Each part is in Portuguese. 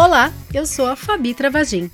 Olá, eu sou a Fabi Travagin.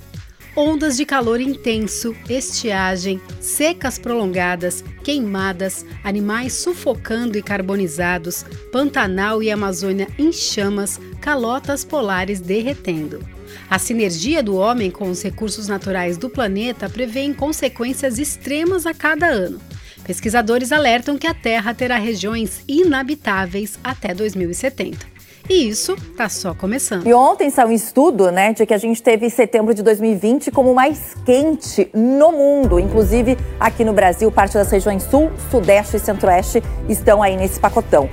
Ondas de calor intenso, estiagem, secas prolongadas, queimadas, animais sufocando e carbonizados, Pantanal e Amazônia em chamas, calotas polares derretendo. A sinergia do homem com os recursos naturais do planeta prevê consequências extremas a cada ano. Pesquisadores alertam que a Terra terá regiões inabitáveis até 2070. E isso está só começando. E ontem saiu um estudo, né, de que a gente teve setembro de 2020 como o mais quente no mundo. Inclusive, aqui no Brasil, parte das regiões sul, sudeste e centro-oeste estão aí nesse pacotão.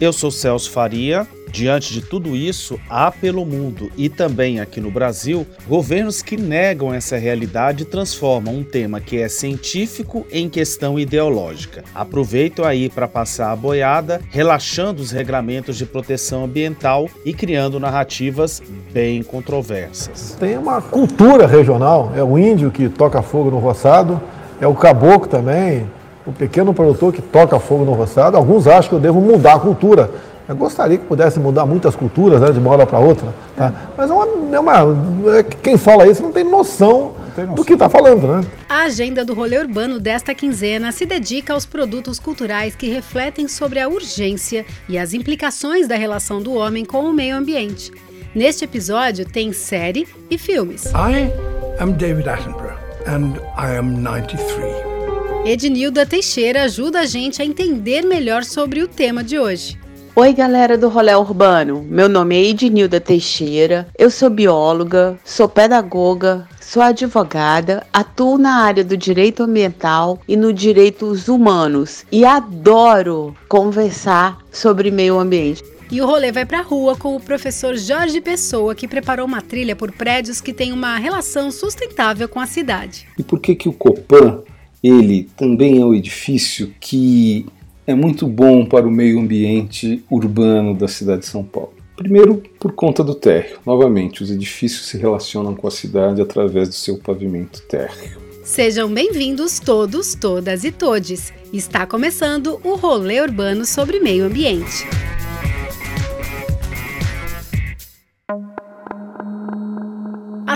Eu sou Celso Faria Diante de tudo isso, há pelo mundo e também aqui no Brasil governos que negam essa realidade e transformam um tema que é científico em questão ideológica. Aproveito aí para passar a boiada, relaxando os regramentos de proteção ambiental e criando narrativas bem controversas. Tem uma cultura regional, é o índio que toca fogo no roçado, é o caboclo também, o pequeno produtor que toca fogo no roçado. Alguns acham que eu devo mudar a cultura eu gostaria que pudesse mudar muitas culturas né, de uma hora para outra. Tá? Mas é uma, é uma, é, quem fala isso não tem noção, não tem noção. do que está falando. Né? A agenda do rolê urbano desta quinzena se dedica aos produtos culturais que refletem sobre a urgência e as implicações da relação do homem com o meio ambiente. Neste episódio tem série e filmes. I am David Attenborough and I am 93. Ednilda Teixeira ajuda a gente a entender melhor sobre o tema de hoje. Oi, galera do Rolê Urbano. Meu nome é Ednilda Teixeira. Eu sou bióloga, sou pedagoga, sou advogada, atuo na área do direito ambiental e no direitos humanos e adoro conversar sobre meio ambiente. E o rolê vai para a rua com o professor Jorge Pessoa, que preparou uma trilha por prédios que têm uma relação sustentável com a cidade. E por que que o Copan, ele também é um edifício que é muito bom para o meio ambiente urbano da cidade de São Paulo. Primeiro, por conta do térreo. Novamente, os edifícios se relacionam com a cidade através do seu pavimento térreo. Sejam bem-vindos todos, todas e todes. Está começando o rolê urbano sobre meio ambiente.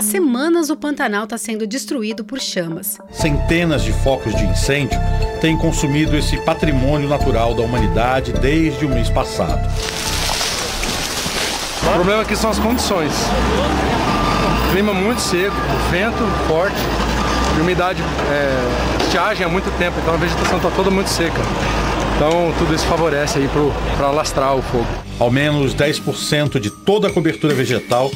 Semanas o Pantanal está sendo destruído por chamas. Centenas de focos de incêndio têm consumido esse patrimônio natural da humanidade desde o mês passado. O problema aqui são as condições. Clima muito seco, vento forte, umidade, é, estiagem há muito tempo, então a vegetação está toda muito seca. Então tudo isso favorece aí para alastrar o fogo. Ao menos 10% de toda a cobertura vegetal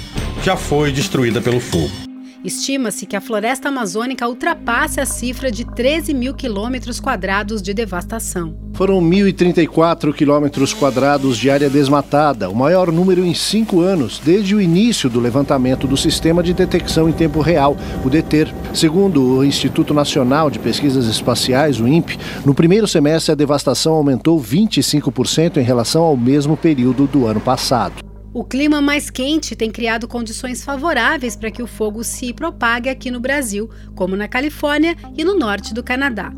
já foi destruída pelo fogo. Estima-se que a floresta amazônica ultrapasse a cifra de 13 mil quilômetros quadrados de devastação. Foram 1.034 quilômetros quadrados de área desmatada, o maior número em cinco anos, desde o início do levantamento do Sistema de Detecção em Tempo Real, o DETER. Segundo o Instituto Nacional de Pesquisas Espaciais, o INPE, no primeiro semestre a devastação aumentou 25% em relação ao mesmo período do ano passado. O clima mais quente tem criado condições favoráveis para que o fogo se propague aqui no Brasil, como na Califórnia e no norte do Canadá.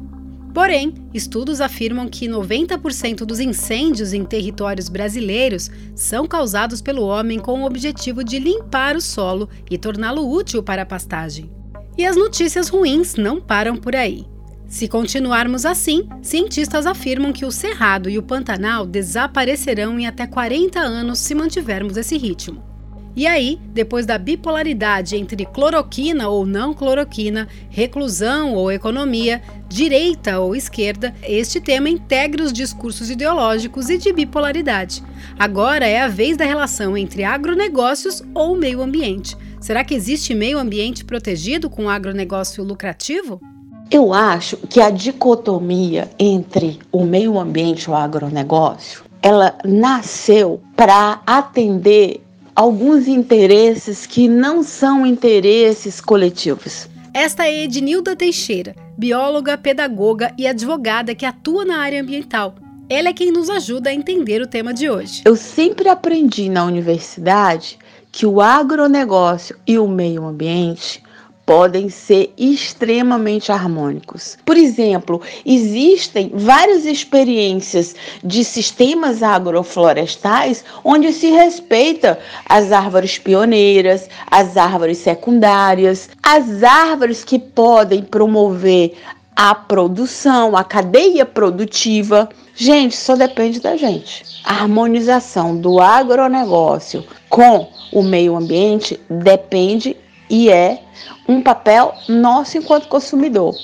Porém, estudos afirmam que 90% dos incêndios em territórios brasileiros são causados pelo homem com o objetivo de limpar o solo e torná-lo útil para a pastagem. E as notícias ruins não param por aí. Se continuarmos assim, cientistas afirmam que o Cerrado e o Pantanal desaparecerão em até 40 anos se mantivermos esse ritmo. E aí, depois da bipolaridade entre cloroquina ou não cloroquina, reclusão ou economia, direita ou esquerda, este tema integra os discursos ideológicos e de bipolaridade. Agora é a vez da relação entre agronegócios ou meio ambiente. Será que existe meio ambiente protegido com agronegócio lucrativo? Eu acho que a dicotomia entre o meio ambiente e o agronegócio, ela nasceu para atender alguns interesses que não são interesses coletivos. Esta é Ednilda Teixeira, bióloga, pedagoga e advogada que atua na área ambiental. Ela é quem nos ajuda a entender o tema de hoje. Eu sempre aprendi na universidade que o agronegócio e o meio ambiente podem ser extremamente harmônicos. Por exemplo, existem várias experiências de sistemas agroflorestais onde se respeita as árvores pioneiras, as árvores secundárias, as árvores que podem promover a produção, a cadeia produtiva. Gente, só depende da gente. A harmonização do agronegócio com o meio ambiente depende e é um papel nosso enquanto consumidor.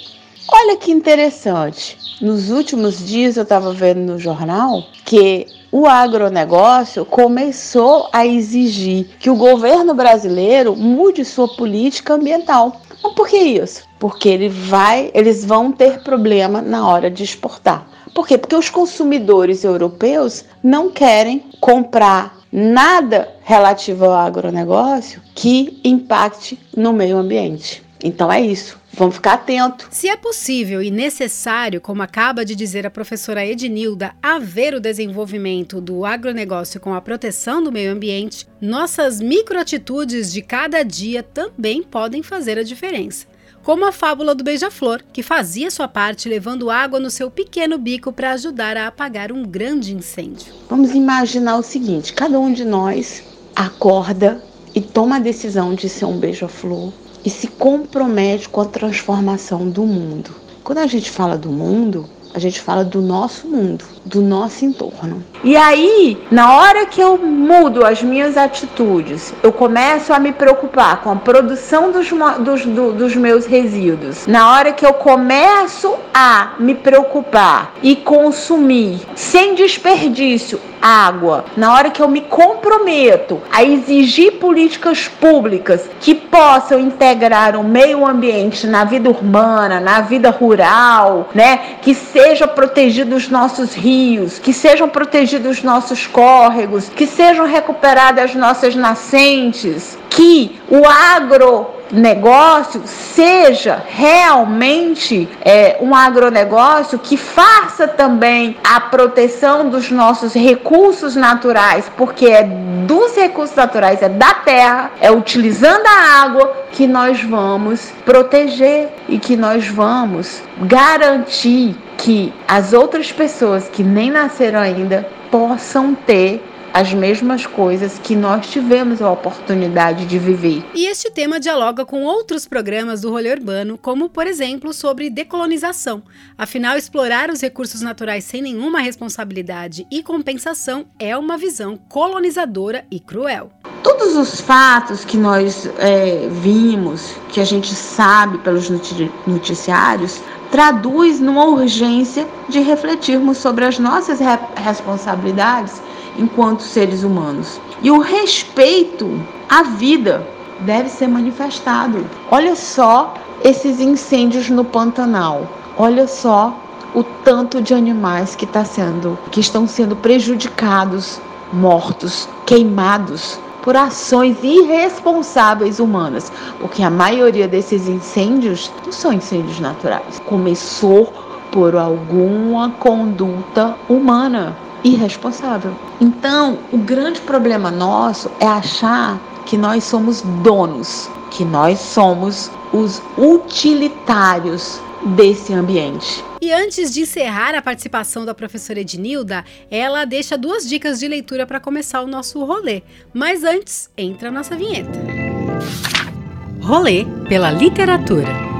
Olha que interessante. Nos últimos dias eu estava vendo no jornal que o agronegócio começou a exigir que o governo brasileiro mude sua política ambiental. Mas por que isso? Porque ele vai, eles vão ter problema na hora de exportar. Por quê? Porque os consumidores europeus não querem comprar nada relativo ao agronegócio que impacte no meio ambiente. Então é isso. Vamos ficar atento. Se é possível e necessário, como acaba de dizer a professora Ednilda, haver o desenvolvimento do agronegócio com a proteção do meio ambiente, nossas microatitudes de cada dia também podem fazer a diferença como a fábula do beija-flor, que fazia sua parte levando água no seu pequeno bico para ajudar a apagar um grande incêndio. Vamos imaginar o seguinte: cada um de nós acorda e toma a decisão de ser um beija-flor e se compromete com a transformação do mundo. Quando a gente fala do mundo, a gente fala do nosso mundo, do nosso entorno. E aí, na hora que eu mudo as minhas atitudes, eu começo a me preocupar com a produção dos, dos, do, dos meus resíduos. Na hora que eu começo a me preocupar e consumir sem desperdício água, na hora que eu me comprometo a exigir políticas públicas que possam integrar o meio ambiente na vida urbana, na vida rural, né, que sejam protegidos os nossos rios, que sejam protegidos os nossos córregos, que sejam recuperadas as nossas nascentes, que o agro negócio seja realmente é, um agronegócio que faça também a proteção dos nossos recursos naturais, porque é dos recursos naturais, é da terra, é utilizando a água que nós vamos proteger e que nós vamos garantir que as outras pessoas que nem nasceram ainda possam ter as mesmas coisas que nós tivemos a oportunidade de viver. E este tema dialoga com outros programas do rolê urbano, como, por exemplo, sobre decolonização. Afinal, explorar os recursos naturais sem nenhuma responsabilidade e compensação é uma visão colonizadora e cruel. Todos os fatos que nós é, vimos, que a gente sabe pelos noticiários, traduz numa urgência de refletirmos sobre as nossas responsabilidades enquanto seres humanos. E o respeito à vida deve ser manifestado. Olha só esses incêndios no Pantanal. Olha só o tanto de animais que, tá sendo, que estão sendo prejudicados, mortos, queimados por ações irresponsáveis humanas, porque a maioria desses incêndios não são incêndios naturais. Começou por alguma conduta humana irresponsável. Então, o grande problema nosso é achar que nós somos donos, que nós somos os utilitários desse ambiente. E antes de encerrar a participação da professora Ednilda, ela deixa duas dicas de leitura para começar o nosso rolê. Mas antes, entra a nossa vinheta. Rolê pela literatura.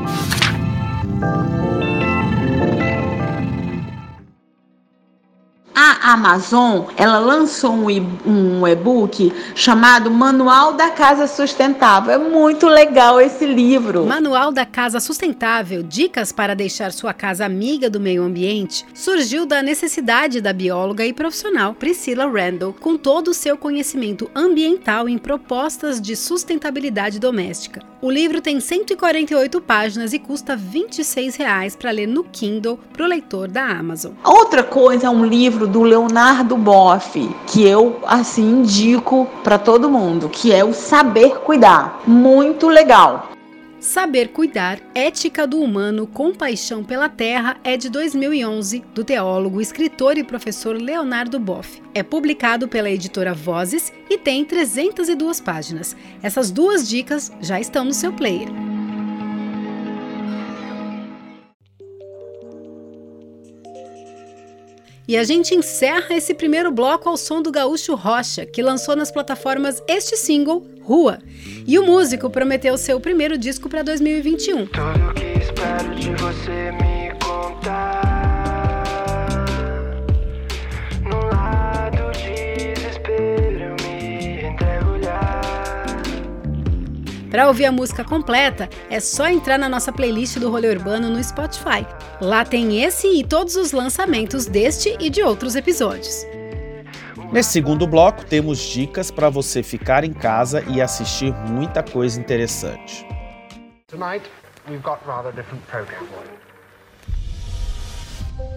A Amazon, ela lançou um e-book chamado Manual da Casa Sustentável. É muito legal esse livro. Manual da Casa Sustentável: Dicas para deixar sua casa amiga do meio ambiente, surgiu da necessidade da bióloga e profissional Priscilla Randall, com todo o seu conhecimento ambiental em propostas de sustentabilidade doméstica. O livro tem 148 páginas e custa R$ 26 para ler no Kindle para o leitor da Amazon. Outra coisa é um livro do Leonardo Boff, que eu assim indico para todo mundo, que é o Saber Cuidar. Muito legal. Saber Cuidar, Ética do Humano, Compaixão pela Terra é de 2011, do teólogo, escritor e professor Leonardo Boff. É publicado pela editora Vozes e tem 302 páginas. Essas duas dicas já estão no seu player. E a gente encerra esse primeiro bloco ao som do Gaúcho Rocha, que lançou nas plataformas este single, Rua. E o músico prometeu seu primeiro disco para 2021. Tudo que espero de você me contar. Para ouvir a música completa, é só entrar na nossa playlist do Rolê Urbano no Spotify. Lá tem esse e todos os lançamentos deste e de outros episódios. Nesse segundo bloco, temos dicas para você ficar em casa e assistir muita coisa interessante. Tonight, we've got rather different program for you.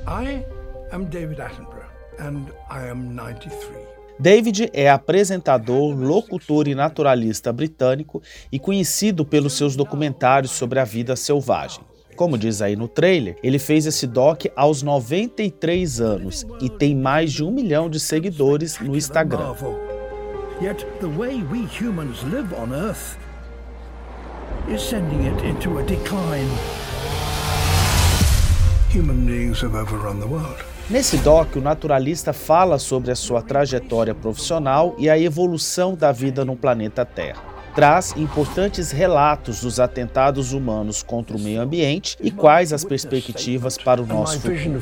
I am David Attenborough and I am 93. David é apresentador, locutor e naturalista britânico e conhecido pelos seus documentários sobre a vida selvagem. Como diz aí no trailer, ele fez esse doc aos 93 anos e tem mais de um milhão de seguidores no Instagram. Human beings have overrun the world. Nesse doc, o naturalista fala sobre a sua trajetória profissional e a evolução da vida no planeta Terra. Traz importantes relatos dos atentados humanos contra o meio ambiente e quais as perspectivas para o nosso futuro.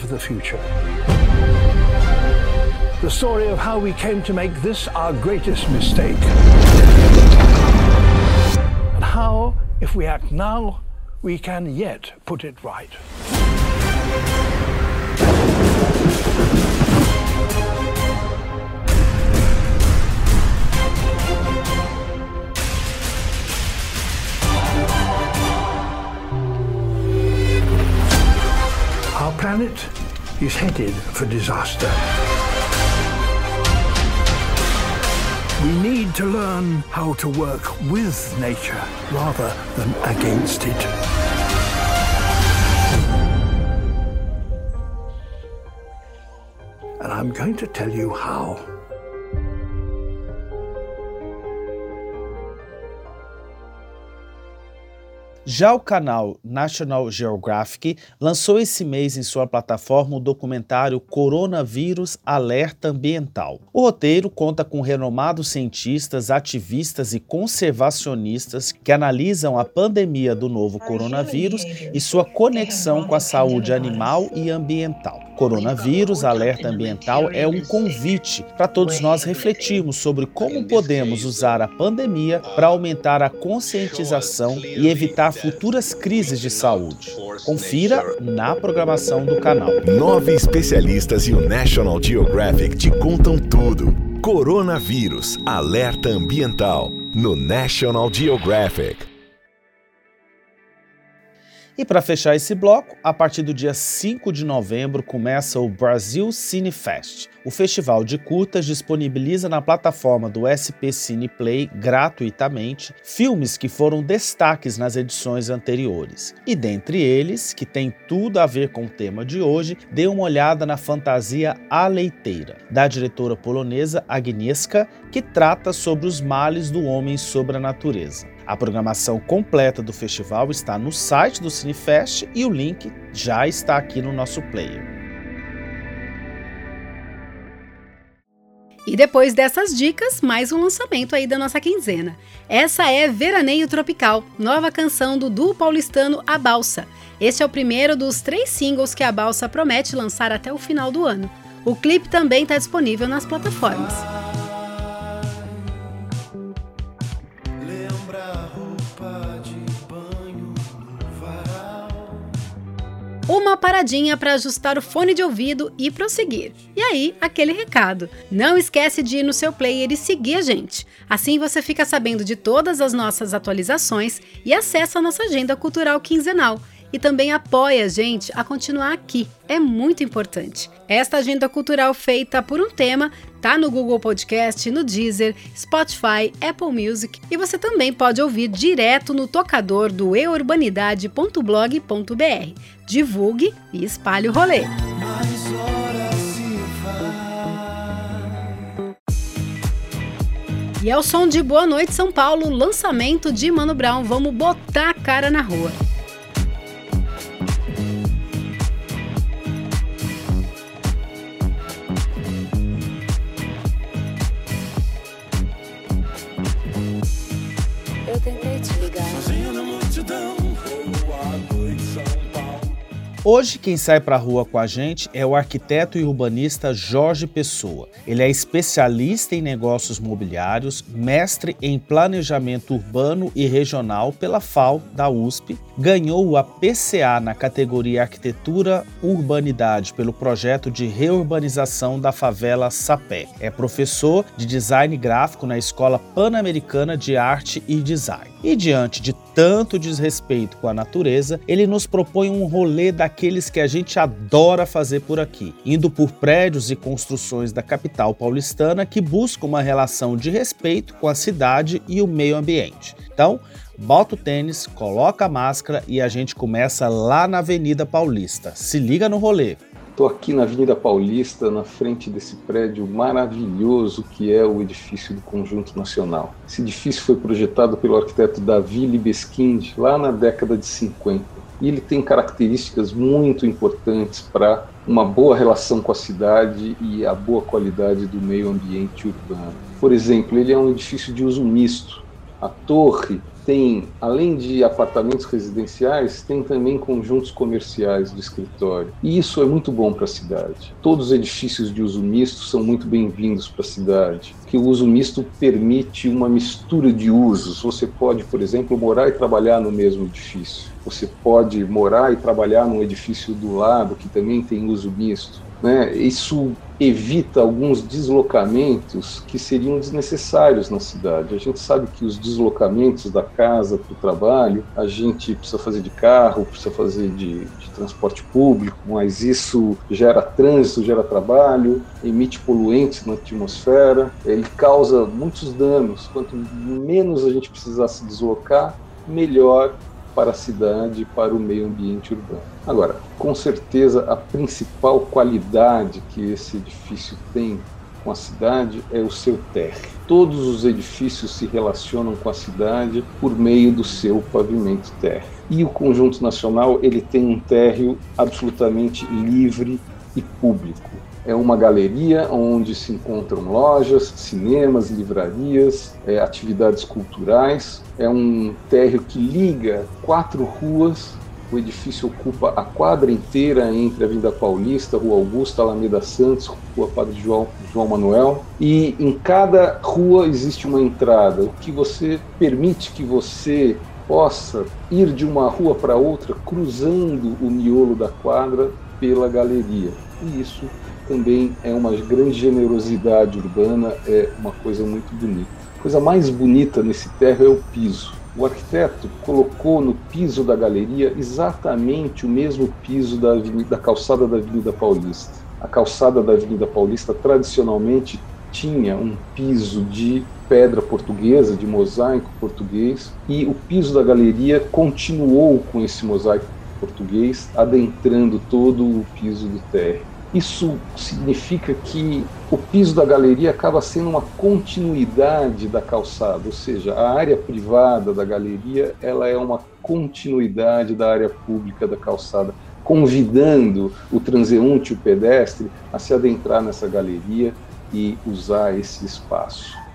The story of how we came to make this our greatest mistake. And how, if we act now, we can yet put it right. Planet is headed for disaster. We need to learn how to work with nature rather than against it. and I'm going to tell you how. Já o canal National Geographic lançou esse mês em sua plataforma o documentário Coronavírus Alerta Ambiental. O roteiro conta com renomados cientistas, ativistas e conservacionistas que analisam a pandemia do novo coronavírus e sua conexão com a saúde animal e ambiental. Coronavírus Alerta Ambiental é um convite para todos nós refletirmos sobre como podemos usar a pandemia para aumentar a conscientização e evitar futuras crises de saúde. Confira na programação do canal. Nove especialistas e o National Geographic te contam tudo. Coronavírus Alerta Ambiental no National Geographic. E para fechar esse bloco, a partir do dia 5 de novembro começa o Brasil Cine Fest. O festival de curtas disponibiliza na plataforma do SP Cine Play gratuitamente filmes que foram destaques nas edições anteriores. E dentre eles, que tem tudo a ver com o tema de hoje, dê uma olhada na fantasia A Leiteira, da diretora polonesa Agnieszka, que trata sobre os males do homem sobre a natureza. A programação completa do festival está no site do Cinefest e o link já está aqui no nosso player. E depois dessas dicas, mais um lançamento aí da nossa quinzena. Essa é Veraneio Tropical, nova canção do duo paulistano A Balsa. Este é o primeiro dos três singles que a Balsa promete lançar até o final do ano. O clipe também está disponível nas plataformas. Uma paradinha para ajustar o fone de ouvido e prosseguir. E aí, aquele recado. Não esquece de ir no seu player e seguir a gente. Assim você fica sabendo de todas as nossas atualizações e acessa a nossa agenda cultural quinzenal. E também apoie a gente a continuar aqui. É muito importante. Esta agenda cultural feita por um tema tá no Google Podcast, no Deezer, Spotify, Apple Music e você também pode ouvir direto no tocador do eurbanidade.blog.br. Divulgue e espalhe o rolê. E é o som de Boa Noite São Paulo, lançamento de Mano Brown. Vamos botar a cara na rua. Hoje, quem sai para a rua com a gente é o arquiteto e urbanista Jorge Pessoa. Ele é especialista em negócios mobiliários, mestre em planejamento urbano e regional pela FAO da USP, ganhou a PCA na categoria Arquitetura Urbanidade pelo projeto de reurbanização da favela Sapé. É professor de design gráfico na Escola Pan-Americana de Arte e Design. E diante de tanto desrespeito com a natureza, ele nos propõe um rolê daqueles que a gente adora fazer por aqui, indo por prédios e construções da capital paulistana que buscam uma relação de respeito com a cidade e o meio ambiente. Então, bota o tênis, coloca a máscara e a gente começa lá na Avenida Paulista. Se liga no rolê. Estou aqui na Avenida Paulista, na frente desse prédio maravilhoso que é o edifício do Conjunto Nacional. Esse edifício foi projetado pelo arquiteto Davi Libeskind lá na década de 50. E ele tem características muito importantes para uma boa relação com a cidade e a boa qualidade do meio ambiente urbano. Por exemplo, ele é um edifício de uso misto. A torre tem, além de apartamentos residenciais, tem também conjuntos comerciais de escritório. E isso é muito bom para a cidade. Todos os edifícios de uso misto são muito bem-vindos para a cidade, que o uso misto permite uma mistura de usos. Você pode, por exemplo, morar e trabalhar no mesmo edifício. Você pode morar e trabalhar num edifício do lado que também tem uso misto. Né? Isso evita alguns deslocamentos que seriam desnecessários na cidade. A gente sabe que os deslocamentos da casa para o trabalho, a gente precisa fazer de carro, precisa fazer de, de transporte público, mas isso gera trânsito, gera trabalho, emite poluentes na atmosfera, ele causa muitos danos. Quanto menos a gente precisar se deslocar, melhor para a cidade para o meio ambiente urbano. Agora, com certeza, a principal qualidade que esse edifício tem com a cidade é o seu térreo. Todos os edifícios se relacionam com a cidade por meio do seu pavimento térreo. E o conjunto nacional ele tem um térreo absolutamente livre e público. É uma galeria onde se encontram lojas, cinemas, livrarias, é, atividades culturais. É um térreo que liga quatro ruas. O edifício ocupa a quadra inteira entre a Avenida Paulista, Rua Augusta, Alameda Santos, Rua Padre João, João Manuel. E em cada rua existe uma entrada, o que você permite que você possa ir de uma rua para outra cruzando o miolo da quadra pela galeria. E isso também é uma grande generosidade urbana, é uma coisa muito bonita. A coisa mais bonita nesse terra é o piso. O arquiteto colocou no piso da galeria exatamente o mesmo piso da, avenida, da calçada da Avenida Paulista. A calçada da Avenida Paulista tradicionalmente tinha um piso de pedra portuguesa, de mosaico português, e o piso da galeria continuou com esse mosaico português, adentrando todo o piso do térreo. Isso significa que o piso da galeria acaba sendo uma continuidade da calçada, ou seja, a área privada da galeria ela é uma continuidade da área pública da calçada, convidando o transeunte, o pedestre, a se adentrar nessa galeria e usar esse espaço.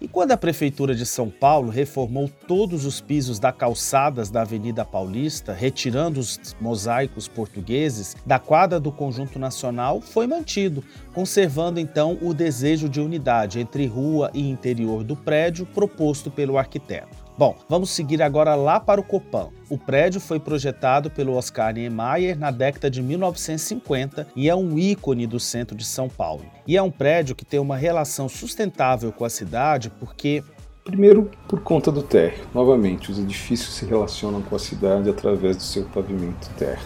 E quando a Prefeitura de São Paulo reformou todos os pisos da calçadas da Avenida Paulista, retirando os mosaicos portugueses da quadra do Conjunto Nacional, foi mantido, conservando então o desejo de unidade entre rua e interior do prédio proposto pelo arquiteto. Bom, vamos seguir agora lá para o Copan. O prédio foi projetado pelo Oscar Niemeyer na década de 1950 e é um ícone do centro de São Paulo. E é um prédio que tem uma relação sustentável com a cidade porque Primeiro, por conta do térreo. Novamente, os edifícios se relacionam com a cidade através do seu pavimento térreo.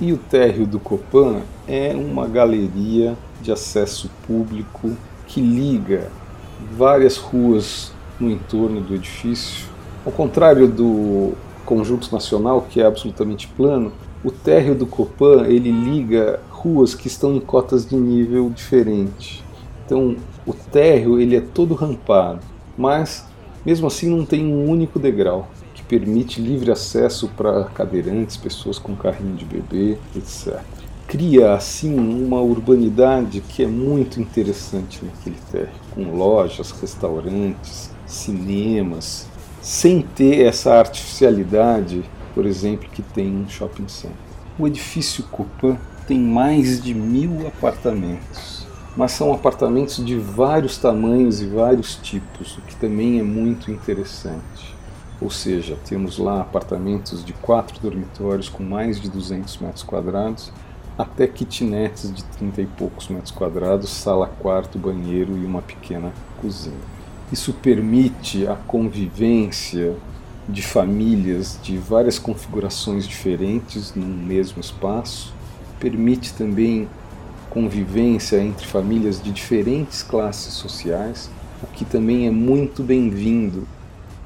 E o térreo do Copan é uma galeria de acesso público que liga várias ruas no entorno do edifício. Ao contrário do conjunto nacional, que é absolutamente plano, o térreo do Copan ele liga ruas que estão em cotas de nível diferente. Então, o térreo ele é todo rampado, mas mesmo assim não tem um único degrau que permite livre acesso para cadeirantes, pessoas com carrinho de bebê, etc. Cria assim uma urbanidade que é muito interessante naquele térreo, com lojas, restaurantes, cinemas, sem ter essa artificialidade, por exemplo, que tem um shopping center. O edifício Copan tem mais de mil apartamentos, mas são apartamentos de vários tamanhos e vários tipos, o que também é muito interessante. Ou seja, temos lá apartamentos de quatro dormitórios com mais de 200 metros quadrados, até kitnets de 30 e poucos metros quadrados, sala, quarto, banheiro e uma pequena cozinha. Isso permite a convivência de famílias de várias configurações diferentes num mesmo espaço, permite também convivência entre famílias de diferentes classes sociais, o que também é muito bem-vindo,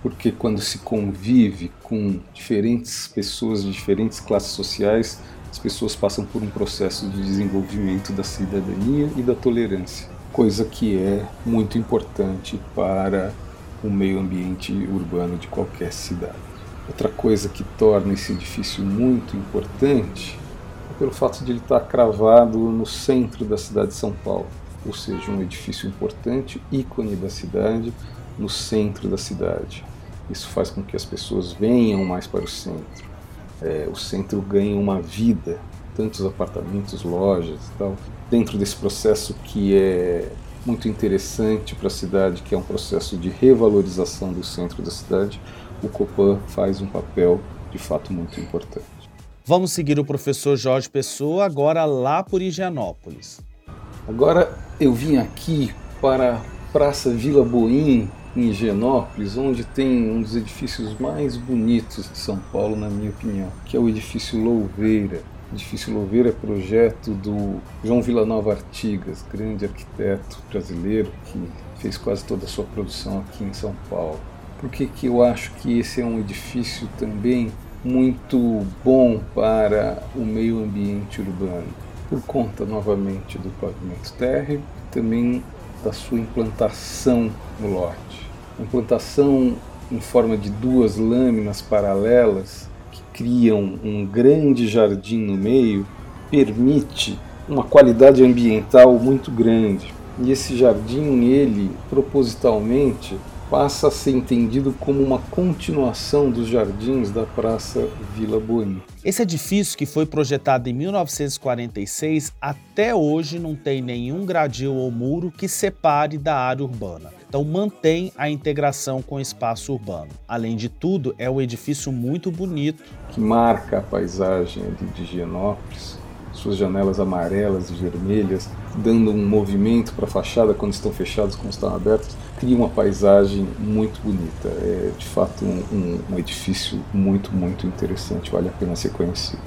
porque quando se convive com diferentes pessoas de diferentes classes sociais, as pessoas passam por um processo de desenvolvimento da cidadania e da tolerância, coisa que é muito importante para o meio ambiente urbano de qualquer cidade. Outra coisa que torna esse edifício muito importante pelo fato de ele estar cravado no centro da cidade de São Paulo, ou seja, um edifício importante, ícone da cidade, no centro da cidade. Isso faz com que as pessoas venham mais para o centro. É, o centro ganha uma vida, tantos apartamentos, lojas e tal, dentro desse processo que é muito interessante para a cidade, que é um processo de revalorização do centro da cidade, o Copan faz um papel de fato muito importante. Vamos seguir o professor Jorge Pessoa agora lá por Higienópolis. Agora eu vim aqui para a Praça Vila Boim, em Higienópolis, onde tem um dos edifícios mais bonitos de São Paulo, na minha opinião, que é o edifício Louveira. O edifício Louveira é projeto do João Villanova Artigas, grande arquiteto brasileiro que fez quase toda a sua produção aqui em São Paulo. Por que, que eu acho que esse é um edifício também muito bom para o meio ambiente urbano, por conta novamente do pavimento térreo, também da sua implantação no lote. Implantação em forma de duas lâminas paralelas criam um grande jardim no meio permite uma qualidade ambiental muito grande. E esse jardim, ele propositalmente passa a ser entendido como uma continuação dos jardins da Praça Vila Boim. Esse edifício, que foi projetado em 1946, até hoje não tem nenhum gradil ou muro que separe da área urbana. Então mantém a integração com o espaço urbano. Além de tudo, é um edifício muito bonito. Que marca a paisagem de Higienópolis suas janelas amarelas e vermelhas, dando um movimento para a fachada quando estão fechadas, quando estão abertas, cria uma paisagem muito bonita. É de fato um, um, um edifício muito, muito interessante, vale a pena ser conhecido.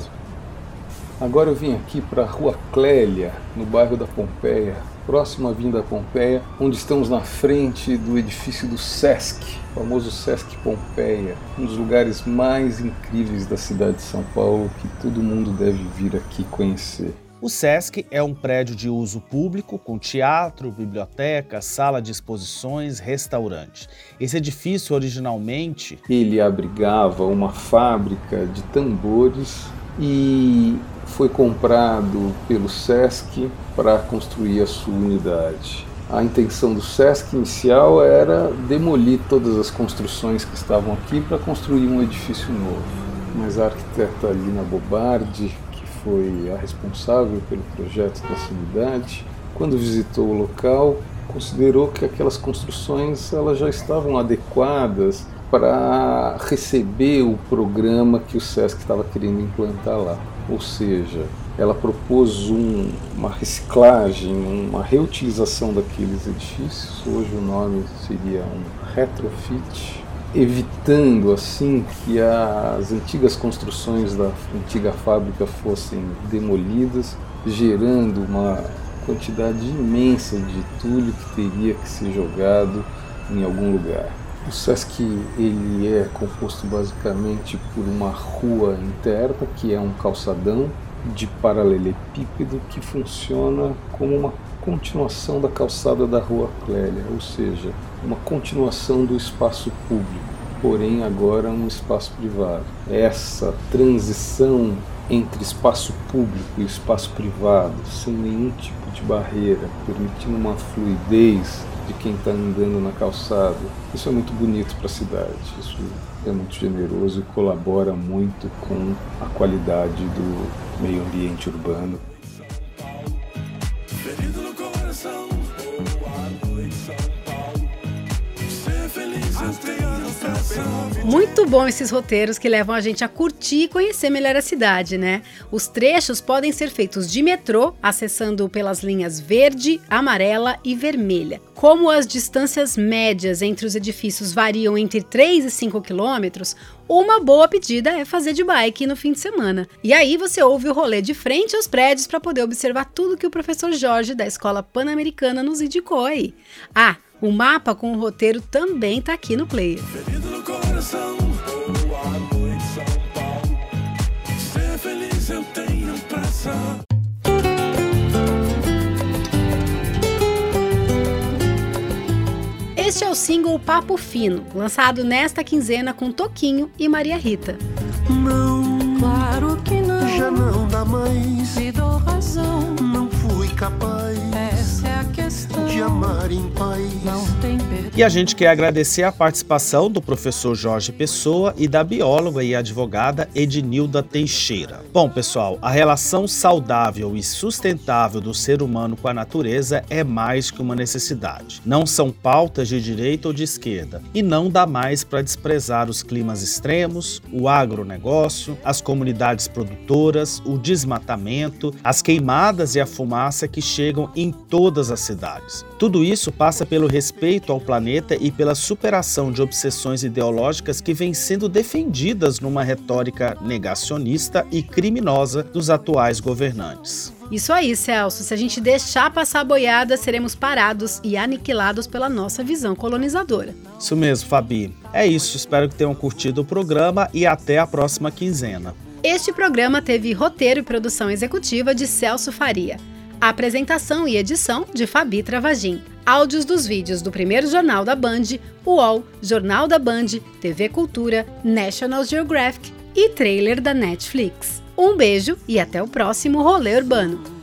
Agora eu vim aqui para a Rua Clélia, no bairro da Pompeia, próximo à Vinda Pompeia, onde estamos na frente do edifício do Sesc, o famoso Sesc Pompeia, um dos lugares mais incríveis da cidade de São Paulo que todo mundo deve vir aqui conhecer. O SESC é um prédio de uso público com teatro, biblioteca, sala de exposições, restaurante. Esse edifício originalmente ele abrigava uma fábrica de tambores e foi comprado pelo SESC para construir a sua unidade. A intenção do SESC inicial era demolir todas as construções que estavam aqui para construir um edifício novo. Mas a arquiteta Lina Bobardi, que foi a responsável pelo projeto dessa unidade, quando visitou o local, considerou que aquelas construções elas já estavam adequadas para receber o programa que o SESC estava querendo implantar lá. Ou seja, ela propôs um, uma reciclagem, uma reutilização daqueles edifícios. Hoje o nome seria um retrofit, evitando assim que as antigas construções da antiga fábrica fossem demolidas, gerando uma quantidade imensa de entulho que teria que ser jogado em algum lugar. O Sesc ele é composto basicamente por uma rua interna, que é um calçadão de paralelepípedo que funciona como uma continuação da calçada da Rua Clélia, ou seja, uma continuação do espaço público, porém agora um espaço privado. Essa transição entre espaço público e espaço privado, sem nenhum tipo de barreira, permitindo uma fluidez de quem está andando na calçada. Isso é muito bonito para a cidade, isso é muito generoso e colabora muito com a qualidade do meio ambiente urbano. Muito bom esses roteiros que levam a gente a curtir e conhecer melhor a cidade, né? Os trechos podem ser feitos de metrô, acessando pelas linhas verde, amarela e vermelha. Como as distâncias médias entre os edifícios variam entre 3 e 5 quilômetros, uma boa pedida é fazer de bike no fim de semana. E aí você ouve o rolê de frente aos prédios para poder observar tudo que o professor Jorge da Escola Pan-Americana nos indicou aí. Ah, o mapa com o roteiro também está aqui no player. Este é o single Papo Fino, lançado nesta quinzena com Toquinho e Maria Rita. Não, claro que não, já não dá mais. Me dou razão, não fui capaz. De amar em paz. Não tem e a gente quer agradecer a participação do professor Jorge Pessoa e da bióloga e advogada Ednilda Teixeira. Bom, pessoal, a relação saudável e sustentável do ser humano com a natureza é mais que uma necessidade. Não são pautas de direita ou de esquerda. E não dá mais para desprezar os climas extremos, o agronegócio, as comunidades produtoras, o desmatamento, as queimadas e a fumaça que chegam em todas as cidades. Tudo isso passa pelo respeito ao planeta e pela superação de obsessões ideológicas que vêm sendo defendidas numa retórica negacionista e criminosa dos atuais governantes. Isso aí, Celso. Se a gente deixar passar a boiada, seremos parados e aniquilados pela nossa visão colonizadora. Isso mesmo, Fabi. É isso. Espero que tenham curtido o programa e até a próxima quinzena. Este programa teve roteiro e produção executiva de Celso Faria. A apresentação e edição de Fabi Travagin áudios dos vídeos do primeiro jornal da Band, UOL, Jornal da Band, TV Cultura, National Geographic e trailer da Netflix. Um beijo e até o próximo rolê urbano.